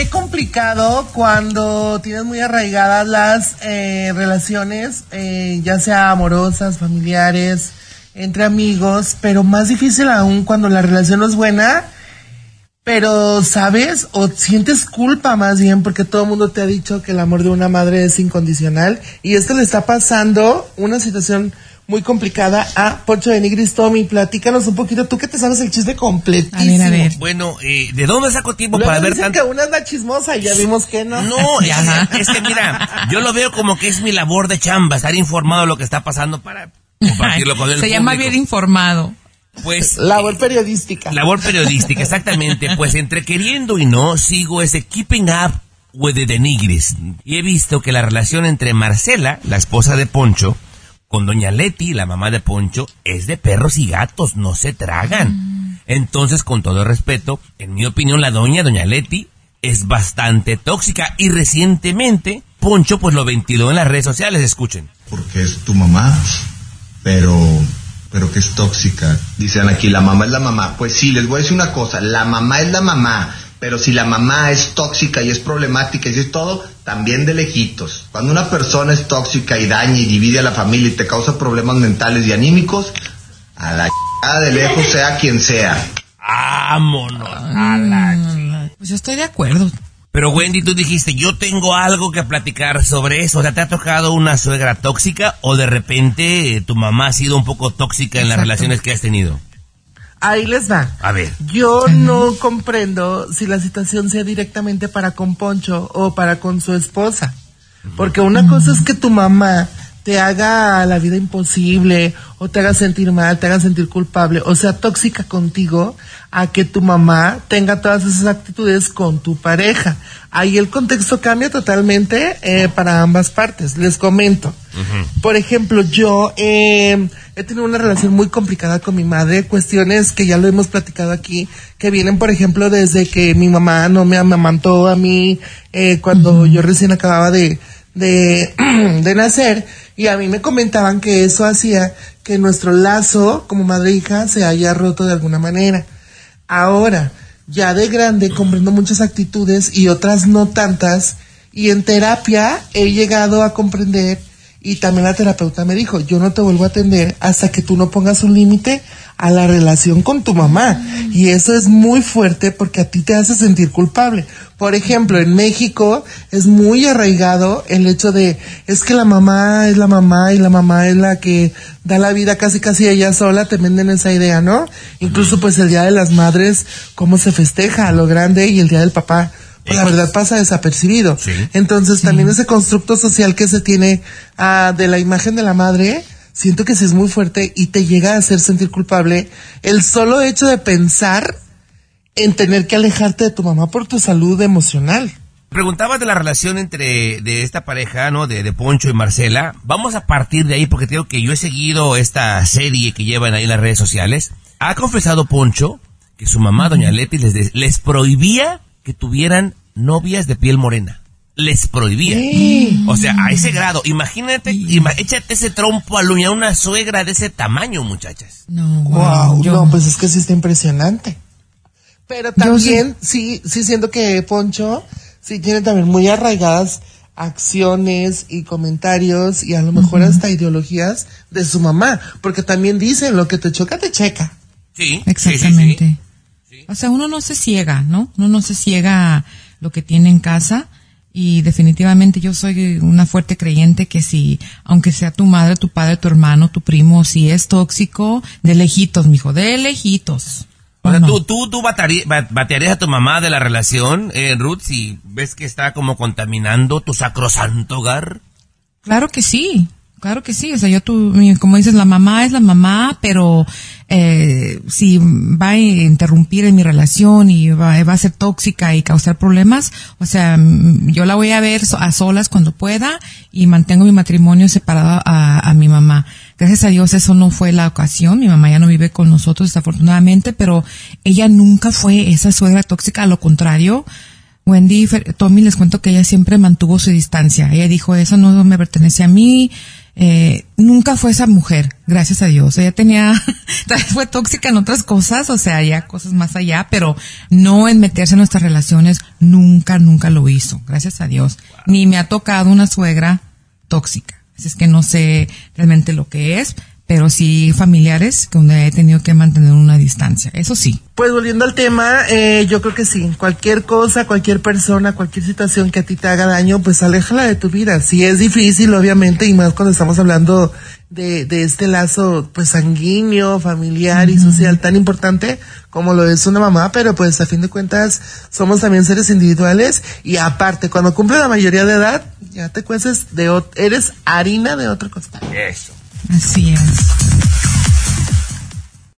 qué complicado cuando tienes muy arraigadas las eh, relaciones, eh, ya sea amorosas, familiares, entre amigos, pero más difícil aún cuando la relación no es buena, pero sabes o sientes culpa más bien porque todo el mundo te ha dicho que el amor de una madre es incondicional y esto le está pasando una situación muy complicada a Poncho de Nigris Tommy. Platícanos un poquito, tú que te sabes el chiste completísimo. A ver, a ver. Bueno, eh, ¿de dónde saco tiempo Luego para ver dicen tanto? que una anda chismosa y ya vimos que no. No, es, es que mira, yo lo veo como que es mi labor de chamba, estar informado de lo que está pasando para compartirlo con el Se llama bien informado. Pues Labor periodística. Labor periodística, exactamente. Pues entre queriendo y no, sigo ese Keeping Up with the Denigris. Y he visto que la relación entre Marcela, la esposa de Poncho, con Doña Leti, la mamá de Poncho, es de perros y gatos, no se tragan. Entonces, con todo respeto, en mi opinión, la doña, Doña Leti, es bastante tóxica. Y recientemente, Poncho, pues lo ventiló en las redes sociales, escuchen. porque es tu mamá, pero pero que es tóxica. Dicen aquí, la mamá es la mamá. Pues sí, les voy a decir una cosa, la mamá es la mamá, pero si la mamá es tóxica y es problemática y es todo, también de lejitos. Cuando una persona es tóxica y daña y divide a la familia y te causa problemas mentales y anímicos, a la ch- de lejos sea quien sea. ¡Vámonos! a la ch- Pues yo estoy de acuerdo. Pero Wendy, tú dijiste, yo tengo algo que platicar sobre eso. O sea, ¿te ha tocado una suegra tóxica o de repente tu mamá ha sido un poco tóxica en las relaciones que has tenido? Ahí les va. A ver. Yo no comprendo si la situación sea directamente para con Poncho o para con su esposa. Porque una cosa es que tu mamá te haga la vida imposible o te haga sentir mal, te haga sentir culpable o sea tóxica contigo a que tu mamá tenga todas esas actitudes con tu pareja. Ahí el contexto cambia totalmente eh, para ambas partes. Les comento. Por ejemplo, yo eh, he tenido una relación muy complicada con mi madre, cuestiones que ya lo hemos platicado aquí, que vienen, por ejemplo, desde que mi mamá no me amamantó a mí eh, cuando yo recién acababa de, de, de nacer, y a mí me comentaban que eso hacía que nuestro lazo como madre e hija se haya roto de alguna manera. Ahora, ya de grande comprendo muchas actitudes y otras no tantas, y en terapia he llegado a comprender y también la terapeuta me dijo, yo no te vuelvo a atender hasta que tú no pongas un límite a la relación con tu mamá. Y eso es muy fuerte porque a ti te hace sentir culpable. Por ejemplo, en México es muy arraigado el hecho de, es que la mamá es la mamá y la mamá es la que da la vida casi casi ella sola, te venden esa idea, ¿no? Incluso pues el Día de las Madres, cómo se festeja a lo grande y el Día del Papá la verdad pasa desapercibido. Sí. Entonces también ese constructo social que se tiene ah, de la imagen de la madre, siento que sí es muy fuerte y te llega a hacer sentir culpable el solo hecho de pensar en tener que alejarte de tu mamá por tu salud emocional. Preguntabas de la relación entre de esta pareja, ¿no? De, de Poncho y Marcela. Vamos a partir de ahí porque te digo que yo he seguido esta serie que llevan ahí en las redes sociales. Ha confesado Poncho que su mamá, doña Leti, les, les prohibía que tuvieran novias de piel morena. Les prohibía. O sea, a ese grado. Imagínate, ima- échate ese trompo a una suegra de ese tamaño, muchachas. No, Wow, wow. yo- no, pues es que sí está impresionante. Pero también, sí, sí siento que Poncho, sí tiene también muy arraigadas acciones y comentarios y a lo mejor hasta ideologías de su mamá, porque también dicen lo que te choca te checa. Sí. Exactamente. O sea, uno no se ciega, ¿no? Uno no se ciega a lo que tiene en casa y definitivamente yo soy una fuerte creyente que si, aunque sea tu madre, tu padre, tu hermano, tu primo, si es tóxico, de lejitos, mijo, de lejitos. O sea, ¿O no? tú, tú, tú batearías a tu mamá de la relación, eh, Ruth, si ves que está como contaminando tu sacrosanto hogar. Claro que sí, claro que sí. O sea, yo tú, como dices, la mamá es la mamá, pero eh, si va a interrumpir en mi relación y va, a ser tóxica y causar problemas, o sea, mm, yo la voy a ver a solas cuando pueda y mantengo mi matrimonio separado a, a mi mamá. Gracias a Dios eso no fue la ocasión. Mi mamá ya no vive con nosotros desafortunadamente, pero ella nunca fue esa suegra tóxica, a lo contrario. Wendy, Tommy, les cuento que ella siempre mantuvo su distancia. Ella dijo, eso no me pertenece a mí, eh, nunca fue esa mujer, gracias a Dios. Ella tenía, tal vez fue tóxica en otras cosas, o sea, ya cosas más allá, pero no en meterse en nuestras relaciones, nunca, nunca lo hizo, gracias a Dios. Ni me ha tocado una suegra tóxica. Así es que no sé realmente lo que es, pero sí familiares donde he tenido que mantener una distancia, eso sí. Pues volviendo al tema, eh, yo creo que sí, cualquier cosa, cualquier persona, cualquier situación que a ti te haga daño, pues aléjala de tu vida. Sí es difícil, obviamente, y más cuando estamos hablando de, de este lazo, pues sanguíneo, familiar y social tan importante como lo es una mamá, pero pues a fin de cuentas somos también seres individuales y aparte, cuando cumple la mayoría de edad, ya te cueces de, eres harina de otra cosa. Eso. Así es.